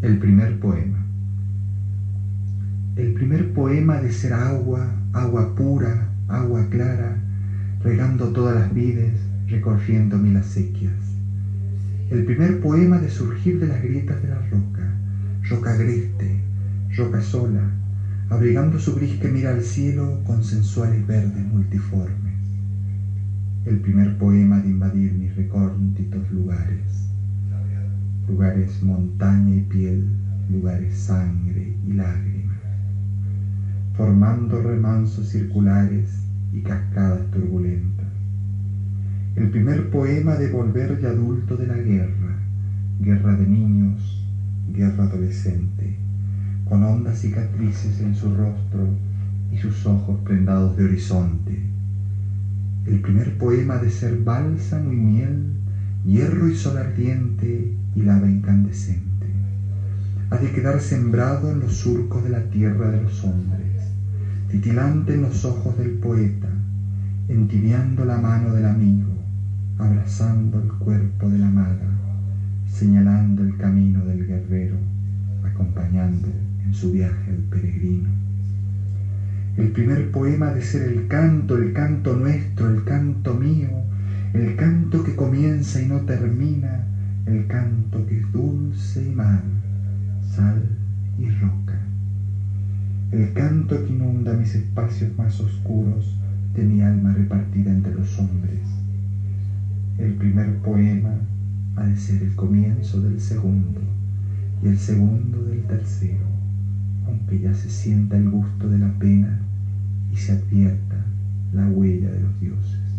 El primer poema. El primer poema de ser agua, agua pura, agua clara, regando todas las vides, recorriendo mil acequias. El primer poema de surgir de las grietas de la roca, roca agreste, roca sola, abrigando su gris que mira al cielo con sensuales verdes multiformes. El primer poema de invadir mis recónditos lugares lugares montaña y piel, lugares sangre y lágrimas, formando remansos circulares y cascadas turbulentas. El primer poema de volver ya adulto de la guerra, guerra de niños, guerra adolescente, con hondas cicatrices en su rostro y sus ojos prendados de horizonte. El primer poema de ser bálsamo y miel, hierro y sol ardiente y lava incandescente. Ha de quedar sembrado en los surcos de la tierra de los hombres, titilante en los ojos del poeta, entibiando la mano del amigo, abrazando el cuerpo de la amada, señalando el camino del guerrero, acompañando en su viaje al peregrino. El primer poema de ser el canto, el canto nuestro, el canto mío, el canto comienza y no termina, el canto que es dulce y mar, sal y roca, el canto que inunda mis espacios más oscuros de mi alma repartida entre los hombres. El primer poema ha de ser el comienzo del segundo y el segundo del tercero, aunque ya se sienta el gusto de la pena y se advierta la huella de los dioses.